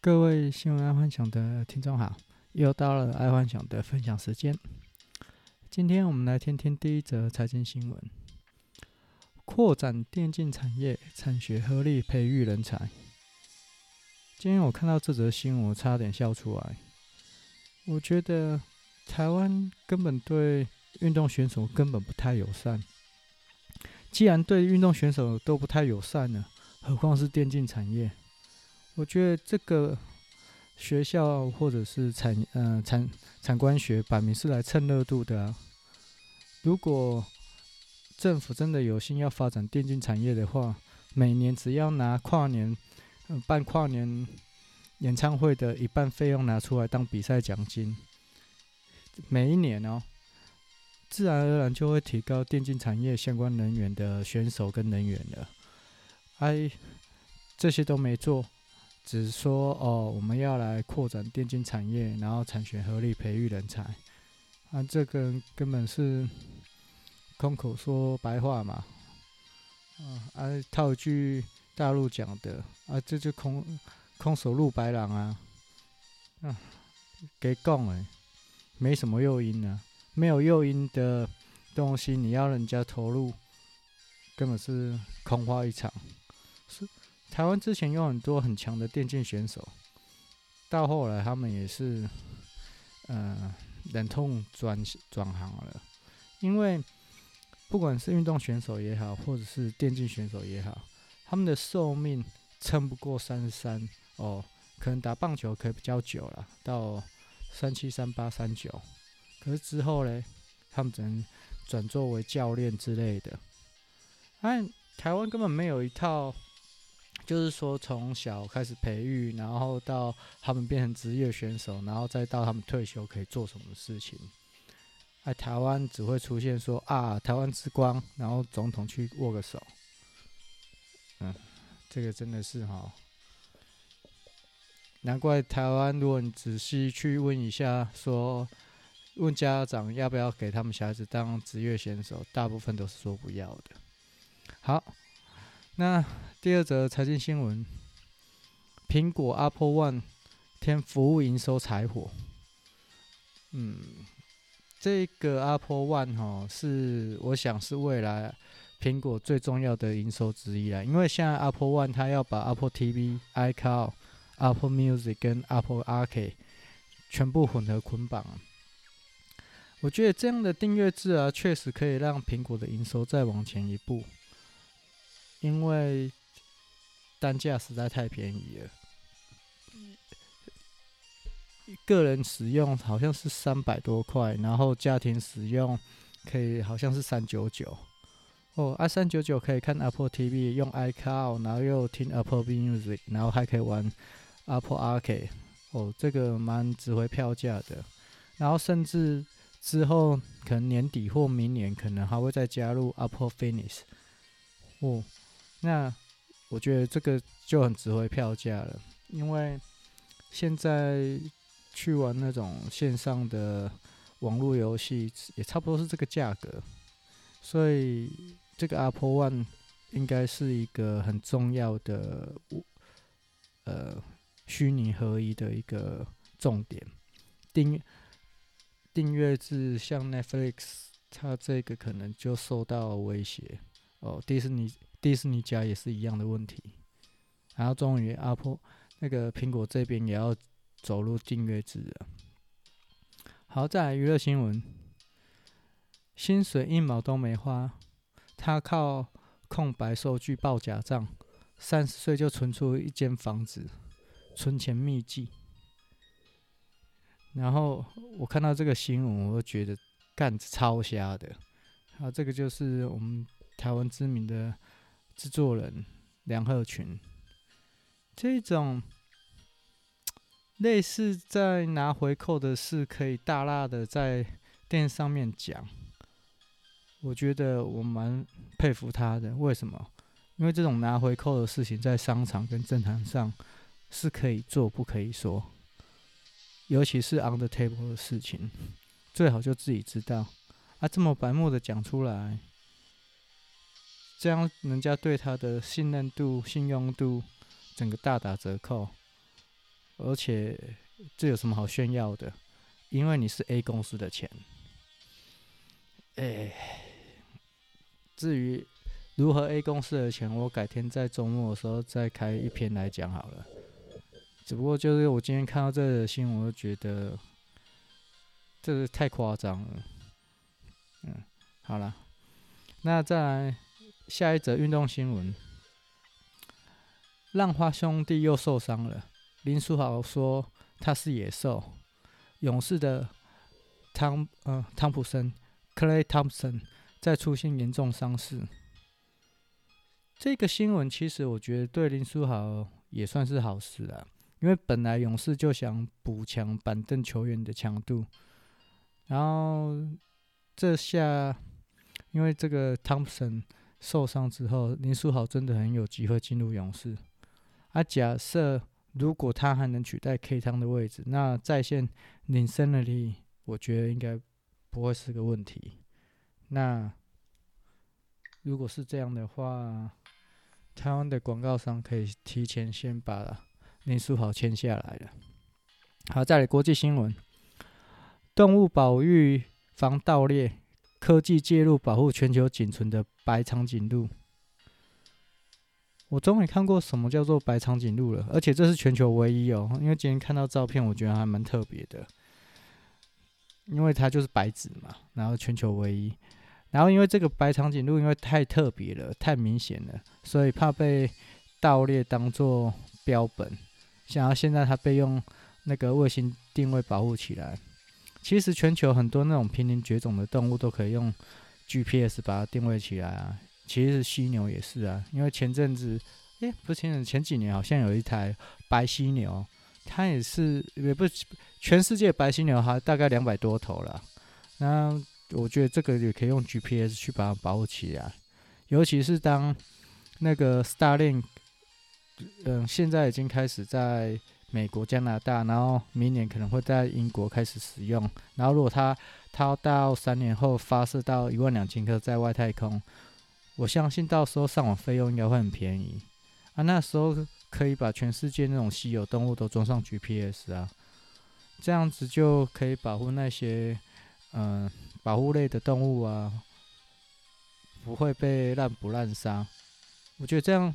各位新闻爱幻想的听众好，又到了爱幻想的分享时间。今天我们来听听第一则财经新闻：扩展电竞产业，产学合力培育人才。今天我看到这则新闻，我差点笑出来。我觉得台湾根本对运动选手根本不太友善。既然对运动选手都不太友善了，何况是电竞产业？我觉得这个学校或者是产呃产产官学摆明是来蹭热度的啊。如果政府真的有心要发展电竞产业的话，每年只要拿跨年呃办跨年演唱会的一半费用拿出来当比赛奖金，每一年哦。自然而然就会提高电竞产业相关人员的选手跟人员了。哎，这些都没做，只是说哦，我们要来扩展电竞产业，然后产学合力培育人才。啊，这个根本是空口说白话嘛。啊，啊套句大陆讲的，啊，这就空空手入白狼啊。啊，给讲哎，没什么诱因呢。没有诱因的东西，你要人家投入，根本是空话一场。是台湾之前有很多很强的电竞选手，到后来他们也是，呃，忍痛转转行了。因为不管是运动选手也好，或者是电竞选手也好，他们的寿命撑不过三十三哦，可能打棒球可以比较久了，到三七、三八、三九。可是之后呢，他们只能转作为教练之类的。哎，台湾根本没有一套，就是说从小开始培育，然后到他们变成职业选手，然后再到他们退休可以做什么事情。哎，台湾只会出现说啊，台湾之光，然后总统去握个手。嗯，这个真的是哈，难怪台湾，如果你仔细去问一下说。问家长要不要给他们小孩子当职业选手，大部分都是说不要的。好，那第二则财经新闻：苹果 Apple One 添服务营收柴火。嗯，这个 Apple One 哈，是我想是未来苹果最重要的营收之一啦。因为现在 Apple One 它要把 Apple TV、iCloud、Apple Music 跟 Apple Arcade 全部混合捆绑。我觉得这样的订阅制啊，确实可以让苹果的营收再往前一步，因为单价实在太便宜了。个人使用好像是三百多块，然后家庭使用可以好像是三九九。哦，啊，三九九可以看 Apple TV，用 iCloud，然后又听 Apple Music，然后还可以玩 Apple Arcade。哦，这个蛮值回票价的。然后甚至。之后可能年底或明年可能还会再加入 Apple Fitness，哦，那我觉得这个就很值回票价了，因为现在去玩那种线上的网络游戏也差不多是这个价格，所以这个 Apple One 应该是一个很重要的呃虚拟合一的一个重点订。订阅制像 Netflix，它这个可能就受到威胁哦。迪士尼、迪士尼家也是一样的问题。然后终于，Apple 那个苹果这边也要走入订阅制了。好，再来娱乐新闻，薪水一毛都没花，他靠空白收据报假账，三十岁就存出一间房子，存钱秘籍。然后我看到这个新闻，我就觉得干超瞎的。啊，这个就是我们台湾知名的制作人梁鹤群，这种类似在拿回扣的事，可以大大的在电视上面讲。我觉得我蛮佩服他的。为什么？因为这种拿回扣的事情，在商场跟政坛上是可以做，不可以说。尤其是 on the table 的事情，最好就自己知道。啊，这么白目的讲出来，这样人家对他的信任度、信用度，整个大打折扣。而且这有什么好炫耀的？因为你是 A 公司的钱。哎，至于如何 A 公司的钱，我改天在周末的时候再开一篇来讲好了。只不过就是我今天看到这个新闻，我就觉得这个太夸张了。嗯，好了，那再来下一则运动新闻。浪花兄弟又受伤了。林书豪说他是野兽。勇士的汤呃汤普森 （Clay Thompson 再出现严重伤势。这个新闻其实我觉得对林书豪也算是好事啊，因为本来勇士就想补强板凳球员的强度，然后这下因为这个汤普森受伤之后，林书豪真的很有机会进入勇士。啊，假设如果他还能取代 K 汤的位置，那在线领胜的力，我觉得应该不会是个问题。那如果是这样的话，台湾的广告商可以提前先把林书豪签下来了。好，再来国际新闻：动物保育防盗猎，科技介入保护全球仅存的白长颈鹿。我终于看过什么叫做白长颈鹿了，而且这是全球唯一哦。因为今天看到照片，我觉得还蛮特别的，因为它就是白纸嘛，然后全球唯一。然后因为这个白长颈鹿因为太特别了，太明显了，所以怕被盗猎当做标本。想要现在它被用那个卫星定位保护起来。其实全球很多那种濒临绝种的动物都可以用 GPS 把它定位起来啊。其实犀牛也是啊，因为前阵子，诶，不是前阵，前几年好像有一台白犀牛，它也是，也不是全世界白犀牛哈大概两百多头了。那我觉得这个也可以用 GPS 去把它保护起来，尤其是当那个 Starlink，嗯，现在已经开始在美国、加拿大，然后明年可能会在英国开始使用。然后如果它它到三年后发射到一万两千颗在外太空。我相信到时候上网费用应该会很便宜啊！那时候可以把全世界那种稀有动物都装上 GPS 啊，这样子就可以保护那些嗯、保护类的动物啊，不会被滥捕滥杀。我觉得这样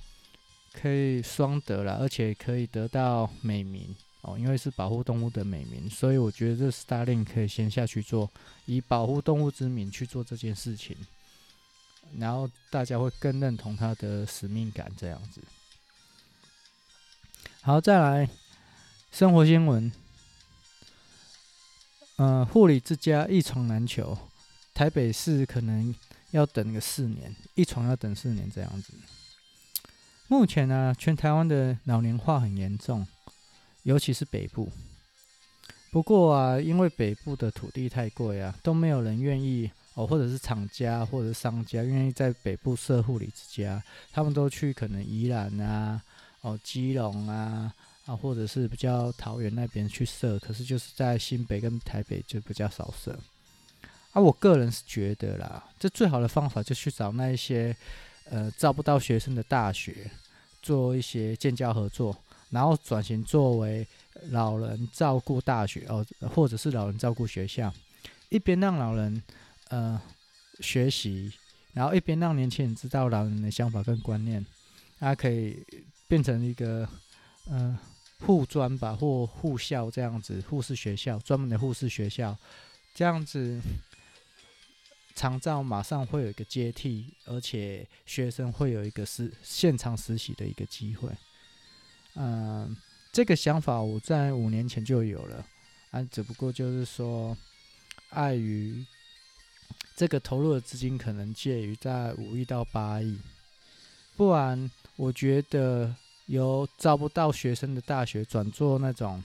可以双得了，而且可以得到美名哦，因为是保护动物的美名，所以我觉得这 Starlink 可以先下去做，以保护动物之名去做这件事情。然后大家会更认同他的使命感，这样子。好，再来生活新闻。呃，护理之家一床难求，台北市可能要等个四年，一床要等四年这样子。目前呢、全台湾的老龄化很严重，尤其是北部。不过啊，因为北部的土地太贵啊，都没有人愿意。哦，或者是厂家或者商家愿意在北部设护理之家，他们都去可能宜兰啊、哦基隆啊啊，或者是比较桃园那边去设，可是就是在新北跟台北就比较少设。啊，我个人是觉得啦，这最好的方法就去找那一些呃招不到学生的大学，做一些建教合作，然后转型作为老人照顾大学哦，或者是老人照顾学校，一边让老人。呃，学习，然后一边让年轻人知道老人的想法跟观念，它可以变成一个呃护专吧或护校这样子，护士学校专门的护士学校，这样子，长照马上会有一个接替，而且学生会有一个实现场实习的一个机会。嗯、这个想法我在五年前就有了，啊，只不过就是说碍于。这个投入的资金可能介于在五亿到八亿，不然我觉得由招不到学生的大学转做那种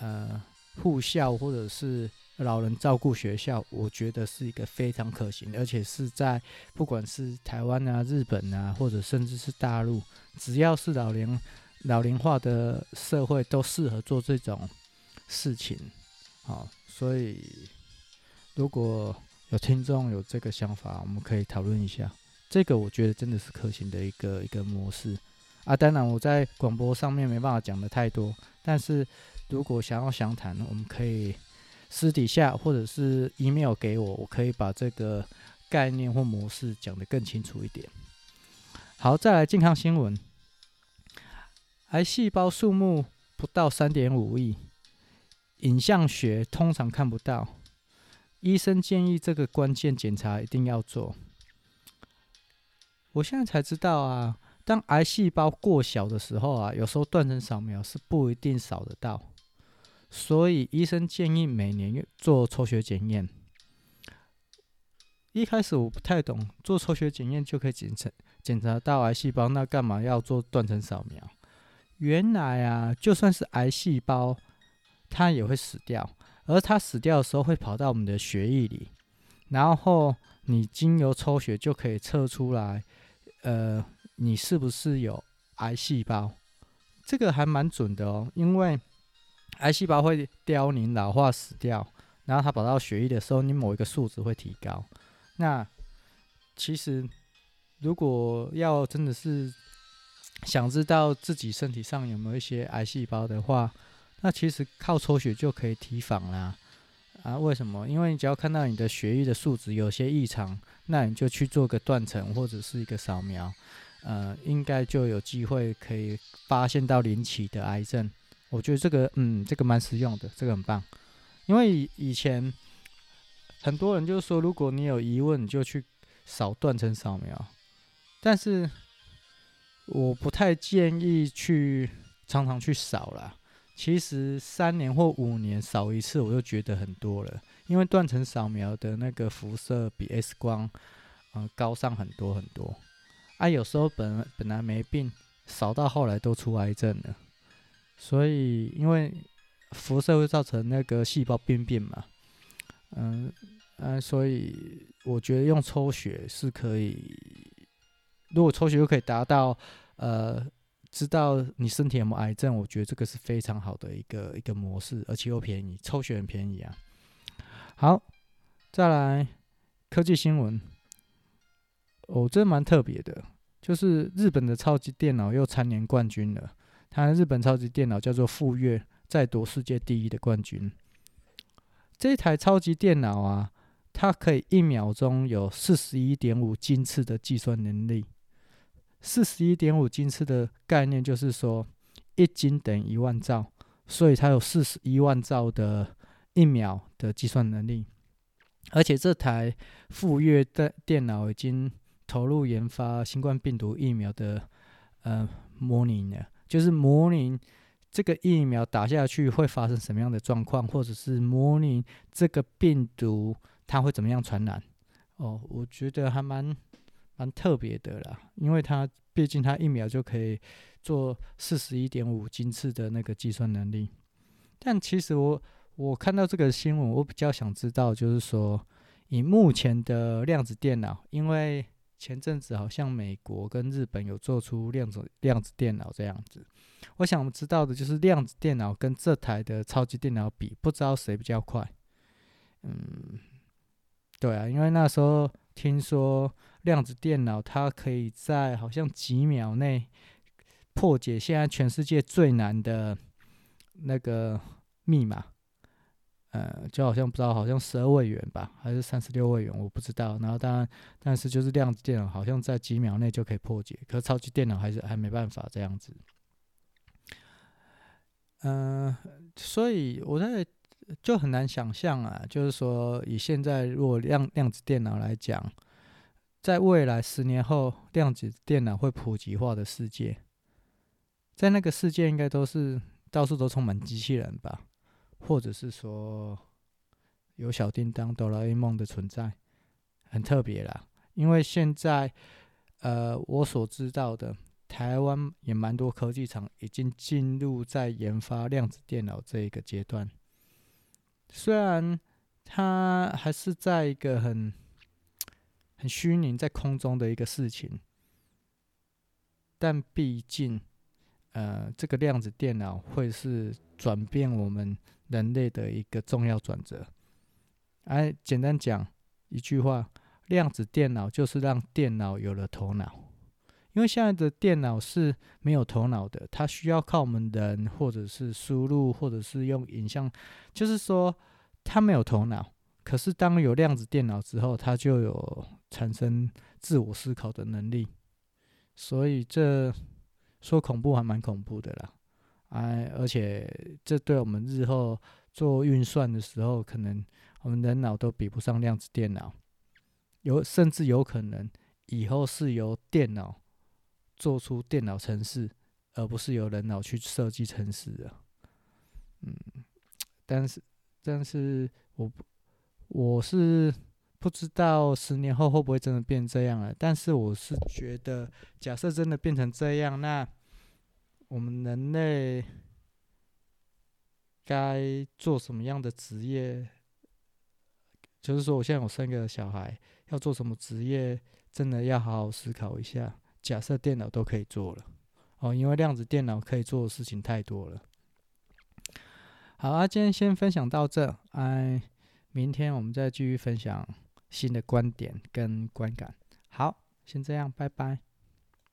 呃护校或者是老人照顾学校，我觉得是一个非常可行，而且是在不管是台湾啊、日本啊，或者甚至是大陆，只要是老龄老龄化的社会，都适合做这种事情。好，所以如果有听众有这个想法，我们可以讨论一下。这个我觉得真的是可行的一个一个模式啊。当然，我在广播上面没办法讲得太多，但是如果想要详谈，我们可以私底下或者是 email 给我，我可以把这个概念或模式讲得更清楚一点。好，再来健康新闻，癌细胞数目不到三点五亿，影像学通常看不到。医生建议这个关键检查一定要做。我现在才知道啊，当癌细胞过小的时候啊，有时候断层扫描是不一定扫得到，所以医生建议每年做抽血检验。一开始我不太懂，做抽血检验就可以检测检查到癌细胞，那干嘛要做断层扫描？原来啊，就算是癌细胞，它也会死掉。而它死掉的时候会跑到我们的血液里，然后你经由抽血就可以测出来，呃，你是不是有癌细胞？这个还蛮准的哦，因为癌细胞会凋零、老化、死掉，然后它跑到血液的时候，你某一个数值会提高。那其实如果要真的是想知道自己身体上有没有一些癌细胞的话，那其实靠抽血就可以提防啦，啊？为什么？因为你只要看到你的血液的数值有些异常，那你就去做个断层或者是一个扫描，呃，应该就有机会可以发现到临期的癌症。我觉得这个，嗯，这个蛮实用的，这个很棒。因为以前很多人就说，如果你有疑问，你就去扫断层扫描，但是我不太建议去常常去扫啦。其实三年或五年扫一次，我就觉得很多了。因为断层扫描的那个辐射比 X 光，嗯，高上很多很多。啊，有时候本本来没病，扫到后来都出癌症了。所以，因为辐射会造成那个细胞病变嘛，嗯嗯，所以我觉得用抽血是可以。如果抽血就可以达到，呃。知道你身体有没有癌症，我觉得这个是非常好的一个一个模式，而且又便宜，抽血很便宜啊。好，再来科技新闻，哦，这蛮特别的，就是日本的超级电脑又蝉联冠军了。它日本超级电脑叫做富岳，再夺世界第一的冠军。这台超级电脑啊，它可以一秒钟有四十一点五斤次的计算能力。四十一点五斤次的概念就是说，一斤等于一万兆，所以它有四十一万兆的一秒的计算能力。而且这台富岳的电脑已经投入研发新冠病毒疫苗的呃模拟了，就是模拟这个疫苗打下去会发生什么样的状况，或者是模拟这个病毒它会怎么样传染。哦，我觉得还蛮。蛮特别的啦，因为它毕竟它一秒就可以做四十一点五斤次的那个计算能力。但其实我我看到这个新闻，我比较想知道，就是说以目前的量子电脑，因为前阵子好像美国跟日本有做出量子量子电脑这样子，我想知道的就是量子电脑跟这台的超级电脑比，不知道谁比较快。嗯，对啊，因为那时候听说。量子电脑它可以在好像几秒内破解现在全世界最难的那个密码，呃，就好像不知道好像十二位元吧，还是三十六位元，我不知道。然后当然，但是就是量子电脑好像在几秒内就可以破解，可是超级电脑还是还没办法这样子。嗯、所以我在就很难想象啊，就是说以现在如果量量子电脑来讲。在未来十年后，量子电脑会普及化的世界，在那个世界应该都是到处都充满机器人吧，或者是说有小叮当、哆啦 A 梦的存在，很特别啦。因为现在，呃，我所知道的，台湾也蛮多科技厂已经进入在研发量子电脑这一个阶段，虽然它还是在一个很。很虚拟在空中的一个事情，但毕竟，呃，这个量子电脑会是转变我们人类的一个重要转折。哎，简单讲一句话，量子电脑就是让电脑有了头脑，因为现在的电脑是没有头脑的，它需要靠我们人或者是输入，或者是用影像，就是说它没有头脑。可是当有量子电脑之后，它就有产生自我思考的能力。所以这说恐怖还蛮恐怖的啦，哎，而且这对我们日后做运算的时候，可能我们人脑都比不上量子电脑，有甚至有可能以后是由电脑做出电脑程式，而不是由人脑去设计程式的。嗯，但是但是我我是。不知道十年后会不会真的变这样了？但是我是觉得，假设真的变成这样，那我们人类该做什么样的职业？就是说，我现在我生个小孩，要做什么职业，真的要好好思考一下。假设电脑都可以做了，哦，因为量子电脑可以做的事情太多了。好啊，今天先分享到这，哎，明天我们再继续分享。新的观点跟观感，好，先这样，拜拜。